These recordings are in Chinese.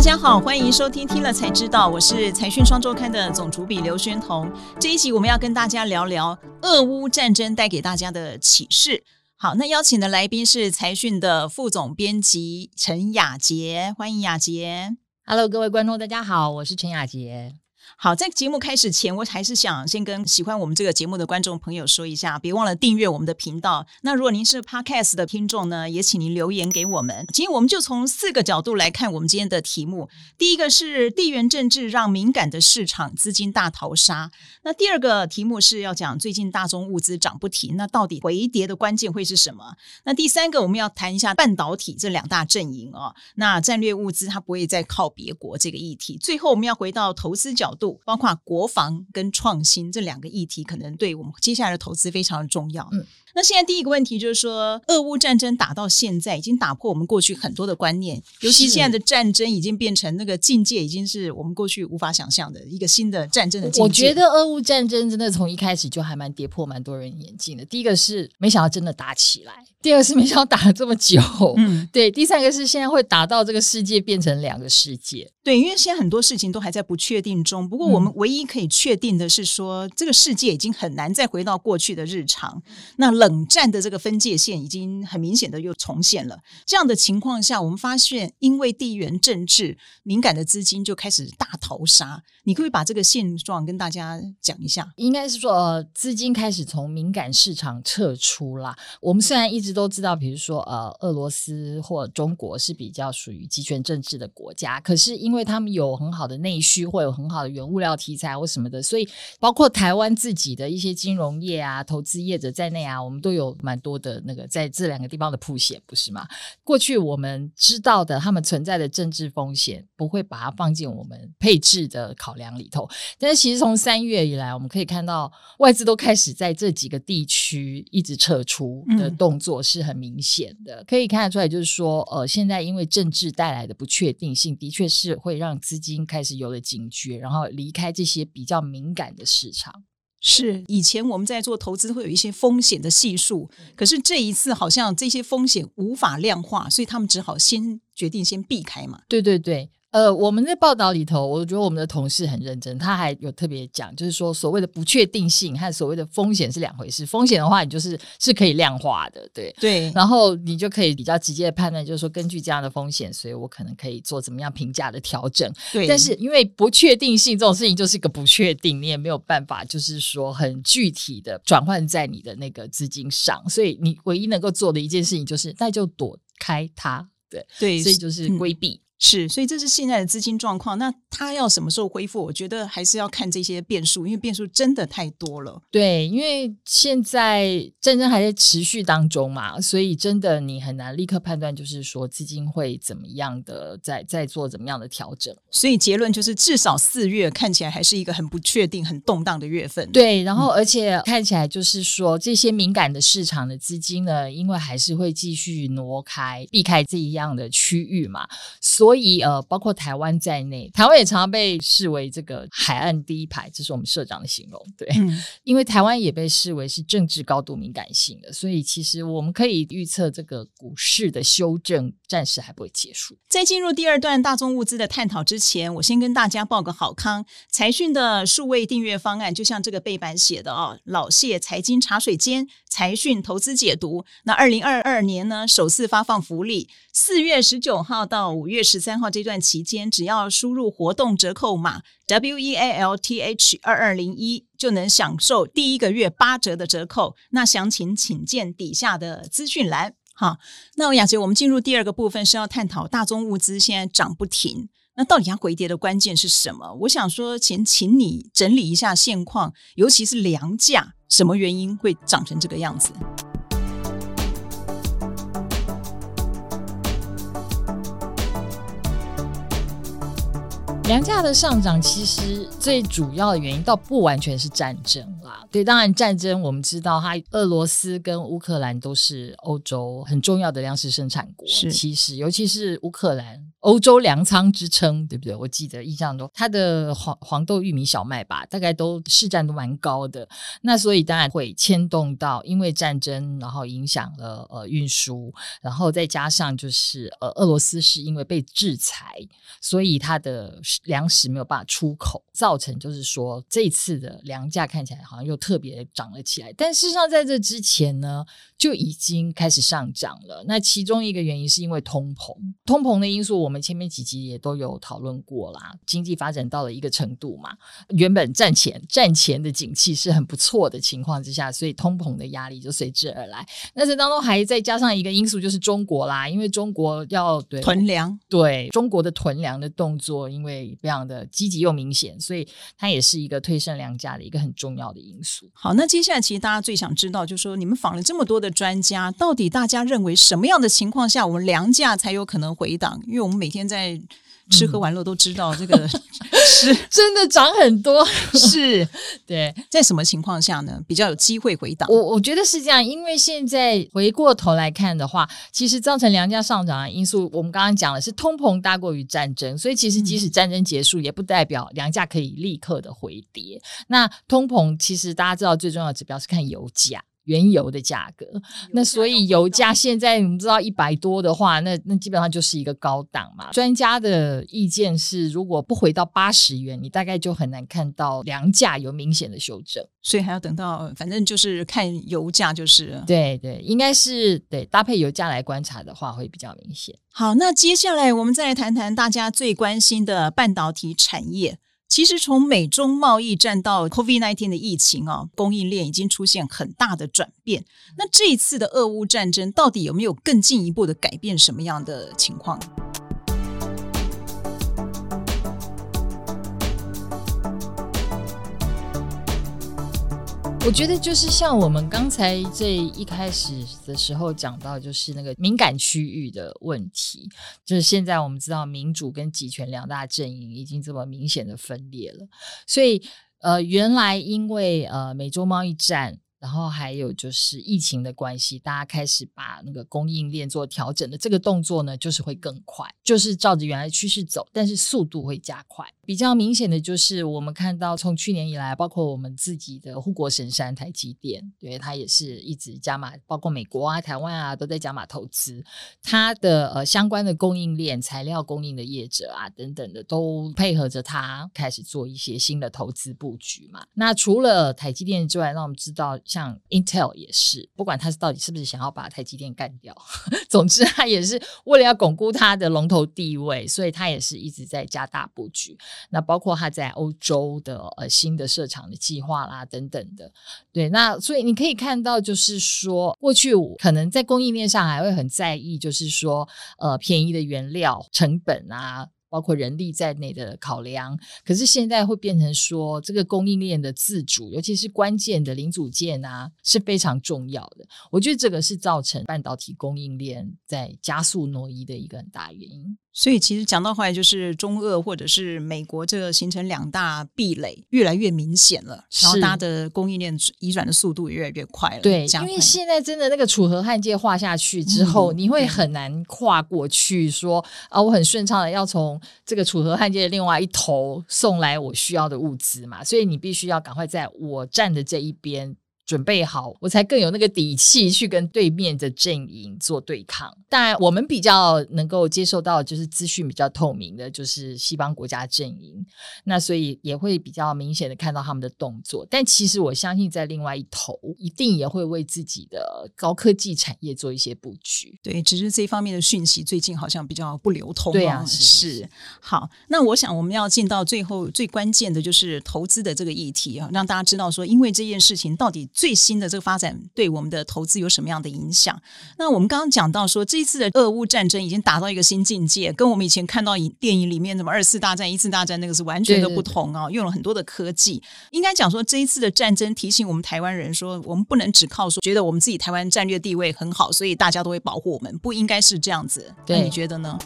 大家好，欢迎收听听了才知道，我是财讯双周刊的总主笔刘宣彤。这一集我们要跟大家聊聊俄乌战争带给大家的启示。好，那邀请的来宾是财讯的副总编辑陈雅杰，欢迎雅杰。Hello，各位观众，大家好，我是陈雅杰。好，在节目开始前，我还是想先跟喜欢我们这个节目的观众朋友说一下，别忘了订阅我们的频道。那如果您是 Podcast 的听众呢，也请您留言给我们。今天我们就从四个角度来看我们今天的题目。第一个是地缘政治让敏感的市场资金大逃杀。那第二个题目是要讲最近大宗物资涨不停，那到底回跌的关键会是什么？那第三个我们要谈一下半导体这两大阵营哦。那战略物资它不会再靠别国这个议题。最后我们要回到投资角度。包括国防跟创新这两个议题，可能对我们接下来的投资非常的重要。嗯。那现在第一个问题就是说，俄乌战争打到现在，已经打破我们过去很多的观念，尤其现在的战争已经变成那个境界，已经是我们过去无法想象的一个新的战争的境界。我觉得俄乌战争真的从一开始就还蛮跌破蛮多人眼镜的。第一个是没想到真的打起来，第二个是没想到打了这么久，嗯，对，第三个是现在会打到这个世界变成两个世界。对，因为现在很多事情都还在不确定中。不过我们唯一可以确定的是说，这个世界已经很难再回到过去的日常。那冷战的这个分界线已经很明显的又重现了。这样的情况下，我们发现因为地缘政治敏感的资金就开始大逃杀。你可以把这个现状跟大家讲一下。应该是说，呃，资金开始从敏感市场撤出啦。我们虽然一直都知道，比如说，呃，俄罗斯或中国是比较属于集权政治的国家，可是因为他们有很好的内需，或有很好的原物料题材或什么的，所以包括台湾自己的一些金融业啊、投资业者在内啊，们都有。蛮多的那个在这两个地方的铺险，不是吗？过去我们知道的，他们存在的政治风险，不会把它放进我们配置的考量里头。但是其实从三月以来，我们可以看到外资都开始在这几个地区一直撤出的动作是很明显的，可以看得出来，就是说，呃，现在因为政治带来的不确定性，的确是会让资金开始有了警觉，然后离开这些比较敏感的市场。是以前我们在做投资会有一些风险的系数，可是这一次好像这些风险无法量化，所以他们只好先决定先避开嘛。对对对。呃，我们在报道里头，我觉得我们的同事很认真，他还有特别讲，就是说所谓的不确定性和所谓的风险是两回事。风险的话，你就是是可以量化的，对对，然后你就可以比较直接的判断，就是说根据这样的风险，所以我可能可以做怎么样评价的调整。对，但是因为不确定性这种事情就是一个不确定，你也没有办法，就是说很具体的转换在你的那个资金上，所以你唯一能够做的一件事情就是那就躲开它，对对，所以就是规避。是，所以这是现在的资金状况。那它要什么时候恢复？我觉得还是要看这些变数，因为变数真的太多了。对，因为现在战争还在持续当中嘛，所以真的你很难立刻判断，就是说资金会怎么样的，在在做怎么样的调整。所以结论就是，至少四月看起来还是一个很不确定、很动荡的月份。对，然后而且看起来就是说，这些敏感的市场的资金呢，因为还是会继续挪开、避开这一样的区域嘛，所所以呃，包括台湾在内，台湾也常常被视为这个海岸第一排，这是我们社长的形容。对，因为台湾也被视为是政治高度敏感性的，所以其实我们可以预测，这个股市的修正暂时还不会结束。在进入第二段大宗物资的探讨之前，我先跟大家报个好康：财讯的数位订阅方案，就像这个背板写的哦，老谢财经茶水间。财讯投资解读，那二零二二年呢，首次发放福利，四月十九号到五月十三号这段期间，只要输入活动折扣码 W E A L T H 二二零一，就能享受第一个月八折的折扣。那详情请见底下的资讯栏。好，那雅杰，我们进入第二个部分是要探讨大宗物资现在涨不停，那到底它回跌的关键是什么？我想说，请请你整理一下现况，尤其是粮价。什么原因会长成这个样子？粮价的上涨，其实最主要的原因倒不完全是战争啦。对，当然战争我们知道，它俄罗斯跟乌克兰都是欧洲很重要的粮食生产国。是，其实尤其是乌克兰。欧洲粮仓之称，对不对？我记得印象中，它的黄黄豆、玉米、小麦吧，大概都市占都蛮高的。那所以当然会牵动到，因为战争，然后影响了呃运输，然后再加上就是呃俄罗斯是因为被制裁，所以它的粮食没有办法出口，造成就是说这次的粮价看起来好像又特别涨了起来。但事实上在这之前呢，就已经开始上涨了。那其中一个原因是因为通膨，通膨的因素我。我们前面几集也都有讨论过啦，经济发展到了一个程度嘛，原本战前战前的景气是很不错的情况之下，所以通膨的压力就随之而来。那这当中还再加上一个因素，就是中国啦，因为中国要对囤粮，对中国的囤粮的动作，因为非常的积极又明显，所以它也是一个推升粮价的一个很重要的因素。好，那接下来其实大家最想知道，就是说你们访了这么多的专家，到底大家认为什么样的情况下，我们粮价才有可能回档？因为我们每天在吃喝玩乐都知道，这个 是 真的涨很多。是对，在什么情况下呢？比较有机会回档？我我觉得是这样，因为现在回过头来看的话，其实造成粮价上涨的因素，我们刚刚讲的是通膨大过于战争，所以其实即使战争结束，也不代表粮价可以立刻的回跌。那通膨其实大家知道最重要的指标是看油价。原油的价格，那所以油价现在你们知道一百多的话，那那基本上就是一个高档嘛。专家的意见是，如果不回到八十元，你大概就很难看到粮价有明显的修正。所以还要等到，反正就是看油价，就是对对，应该是对搭配油价来观察的话，会比较明显。好，那接下来我们再来谈谈大家最关心的半导体产业。其实从美中贸易战到 COVID-19 的疫情啊，供应链已经出现很大的转变。那这一次的俄乌战争到底有没有更进一步的改变什么样的情况？我觉得就是像我们刚才这一开始的时候讲到，就是那个敏感区域的问题，就是现在我们知道民主跟集权两大阵营已经这么明显的分裂了，所以呃，原来因为呃美洲贸易战。然后还有就是疫情的关系，大家开始把那个供应链做调整的这个动作呢，就是会更快，就是照着原来趋势走，但是速度会加快。比较明显的就是我们看到从去年以来，包括我们自己的护国神山台积电，对它也是一直加码，包括美国啊、台湾啊都在加码投资，它的呃相关的供应链、材料供应的业者啊等等的都配合着它开始做一些新的投资布局嘛。那除了台积电之外，让我们知道。像 Intel 也是，不管他是到底是不是想要把台积电干掉，总之他也是为了要巩固他的龙头地位，所以他也是一直在加大布局。那包括他在欧洲的呃新的设厂的计划啦等等的，对，那所以你可以看到，就是说过去可能在供应链上还会很在意，就是说呃便宜的原料成本啊。包括人力在内的考量，可是现在会变成说，这个供应链的自主，尤其是关键的零组件啊，是非常重要的。我觉得这个是造成半导体供应链在加速挪移的一个很大原因。所以其实讲到后来，就是中俄或者是美国这个形成两大壁垒，越来越明显了。然后它的供应链移转的速度也越来越快了。对，因为现在真的那个楚河汉界画下去之后，你会很难跨过去说啊，我很顺畅的要从这个楚河汉界的另外一头送来我需要的物资嘛。所以你必须要赶快在我站的这一边。准备好，我才更有那个底气去跟对面的阵营做对抗。当然，我们比较能够接受到就是资讯比较透明的，就是西方国家阵营。那所以也会比较明显的看到他们的动作。但其实我相信，在另外一头，一定也会为自己的高科技产业做一些布局。对，只是这方面的讯息最近好像比较不流通。对啊，是。好，那我想我们要进到最后最关键的就是投资的这个议题啊，让大家知道说，因为这件事情到底。最新的这个发展对我们的投资有什么样的影响？那我们刚刚讲到说，这一次的俄乌战争已经达到一个新境界，跟我们以前看到影电影里面什么二次大战、一次大战那个是完全的不同啊！用了很多的科技，应该讲说这一次的战争提醒我们台湾人说，我们不能只靠说觉得我们自己台湾战略地位很好，所以大家都会保护我们，不应该是这样子。那你觉得呢？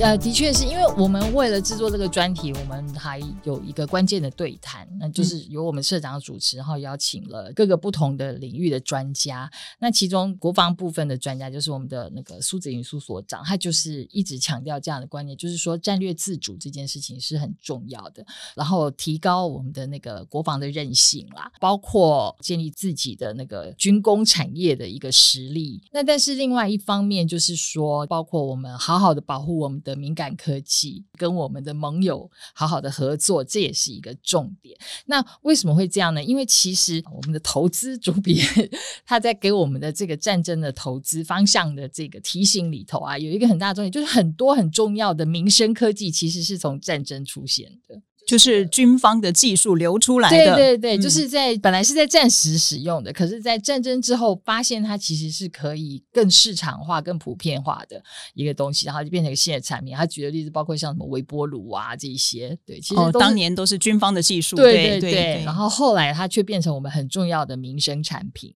呃，的确是因为我们为了制作这个专题，我们还有一个关键的对谈，那就是由我们社长主持，然后邀请了各个不同的领域的专家。那其中国防部分的专家就是我们的那个苏子云苏所长，他就是一直强调这样的观念，就是说战略自主这件事情是很重要的，然后提高我们的那个国防的韧性啦，包括建立自己的那个军工产业的一个实力。那但是另外一方面就是说，包括我们好好的保护我们的敏感科技，跟我们的盟友好好的合作，这也是一个重点。那为什么会这样呢？因为其实我们的投资主笔 他在给我们的这个战争的投资方向的这个提醒里头啊，有一个很大的重点，就是很多很重要的民生科技其实是从战争出现的。就是军方的技术流出来的，对对对，就是在本来是在战时使用的，可是，在战争之后发现它其实是可以更市场化、更普遍化的一个东西，然后就变成一个新的产品。他举的例子包括像什么微波炉啊这一些，对，其实当年都是军方的技术，对对对。然后后来它却变成我们很重要的民生产品。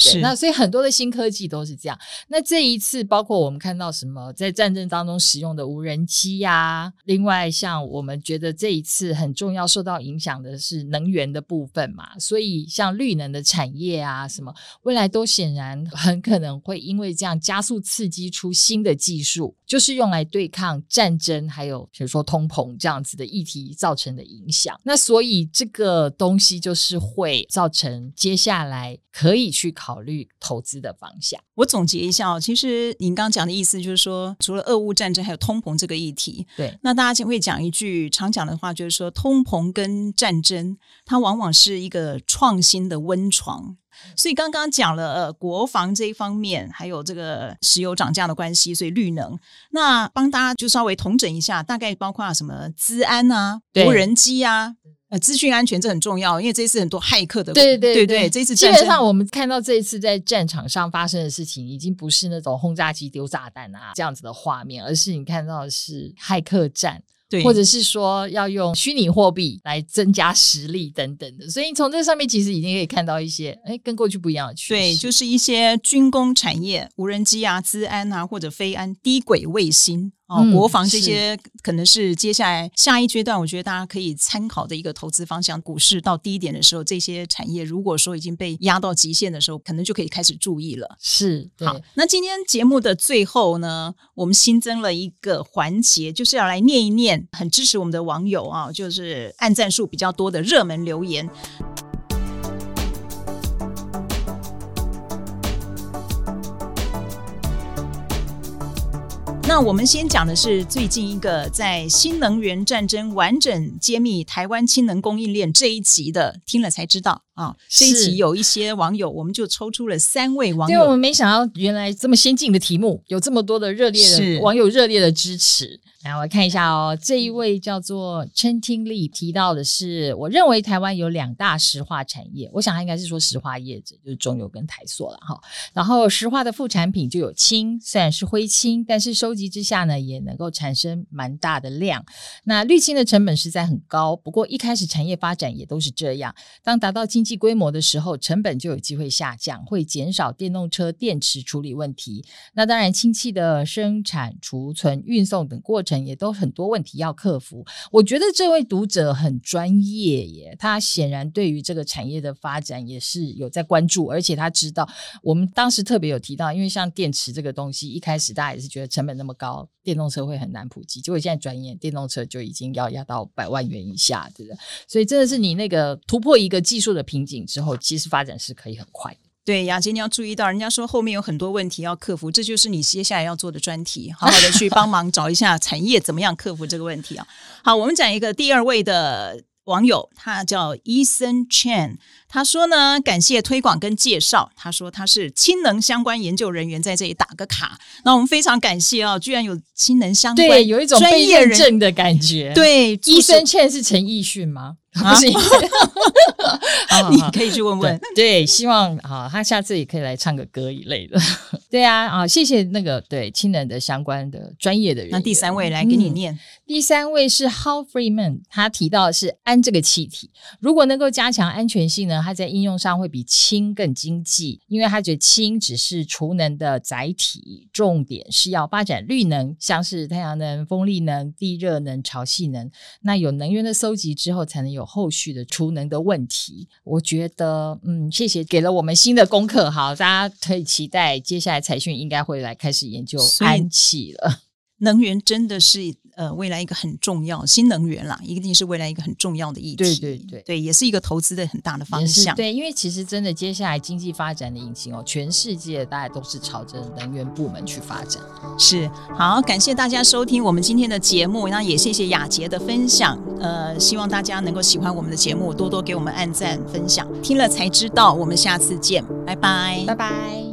是，那所以很多的新科技都是这样。那这一次，包括我们看到什么在战争当中使用的无人机呀，另外像我们觉得这一次很重要受到影响的是能源的部分嘛，所以像绿能的产业啊，什么未来都显然很可能会因为这样加速刺激出新的技术，就是用来对抗战争，还有比如说通膨这样子的议题造成的影响。那所以这个东西就是会造成接下来可以去。考虑投资的方向。我总结一下哦，其实您刚刚讲的意思就是说，除了俄乌战争，还有通膨这个议题。对，那大家就会讲一句常讲的话，就是说，通膨跟战争，它往往是一个创新的温床。所以刚刚讲了呃，国防这一方面，还有这个石油涨价的关系，所以绿能。那帮大家就稍微统整一下，大概包括什么资安啊、无人机啊。呃，资讯安全这很重要，因为这一次很多骇客的，对对对，这一次基本上我们看到这一次在战场上发生的事情，已经不是那种轰炸机丢炸弹啊这样子的画面，而是你看到的是骇客战。对，或者是说要用虚拟货币来增加实力等等的，所以从这上面其实已经可以看到一些，哎，跟过去不一样的趋势。对，就是一些军工产业、无人机啊、资安啊，或者飞安、低轨卫星。哦，国防这些可能是接下来下一阶段，我觉得大家可以参考的一个投资方向。股市到低点的时候，这些产业如果说已经被压到极限的时候，可能就可以开始注意了。是，好。那今天节目的最后呢，我们新增了一个环节，就是要来念一念很支持我们的网友啊，就是按赞数比较多的热门留言。那我们先讲的是最近一个在新能源战争完整揭秘台湾氢能供应链这一集的，听了才知道。啊。这一集有一些网友，我们就抽出了三位网友，因为我们没想到原来这么先进的题目，有这么多的热烈的网友热烈的支持。来，我看一下哦。这一位叫做陈听力提到的是，我认为台湾有两大石化产业，我想他应该是说石化业者，就是中油跟台塑了哈。然后石化的副产品就有氢，虽然是灰氢，但是收集之下呢，也能够产生蛮大的量。那滤氢的成本实在很高，不过一开始产业发展也都是这样。当达到经济规模的时候，成本就有机会下降，会减少电动车电池处理问题。那当然，氢气的生产、储存、运送等过程。也都很多问题要克服。我觉得这位读者很专业耶，他显然对于这个产业的发展也是有在关注，而且他知道我们当时特别有提到，因为像电池这个东西，一开始大家也是觉得成本那么高，电动车会很难普及，结果现在转眼电动车就已经要压到百万元以下，对不对？所以真的是你那个突破一个技术的瓶颈之后，其实发展是可以很快的。对，雅洁你要注意到，人家说后面有很多问题要克服，这就是你接下来要做的专题，好好的去帮忙找一下产业怎么样克服这个问题啊。好，我们讲一个第二位的网友，他叫 Eason Chen，他说呢，感谢推广跟介绍，他说他是氢能相关研究人员，在这里打个卡。那我们非常感谢哦，居然有氢能相关，对，有一种被认证的感觉。对，Eason Chen 是陈奕迅吗？不是，你可以去问问。对，希望啊，他下次也可以来唱个歌一类的。对啊，啊，谢谢那个对氢能的相关的专业的人。那第三位来给你念。第三位是 How Freeman，他提到的是氨这个气体，如果能够加强安全性呢，能它在应用上会比氢更经济，因为它觉得氢只是储能的载体，重点是要发展绿能，像是太阳能、风力能、地热能、潮汐能。那有能源的搜集之后，才能有后续的储能的问题。我觉得，嗯，谢谢给了我们新的功课，好，大家可以期待接下来财讯应该会来开始研究氨气了。能源真的是呃未来一个很重要新能源啦，一定是未来一个很重要的议题。对对对对，也是一个投资的很大的方向。对，因为其实真的接下来经济发展的引擎哦，全世界大家都是朝着能源部门去发展。是好，感谢大家收听我们今天的节目，那也谢谢雅洁的分享。呃，希望大家能够喜欢我们的节目，多多给我们按赞分享。听了才知道，我们下次见，拜拜。拜拜。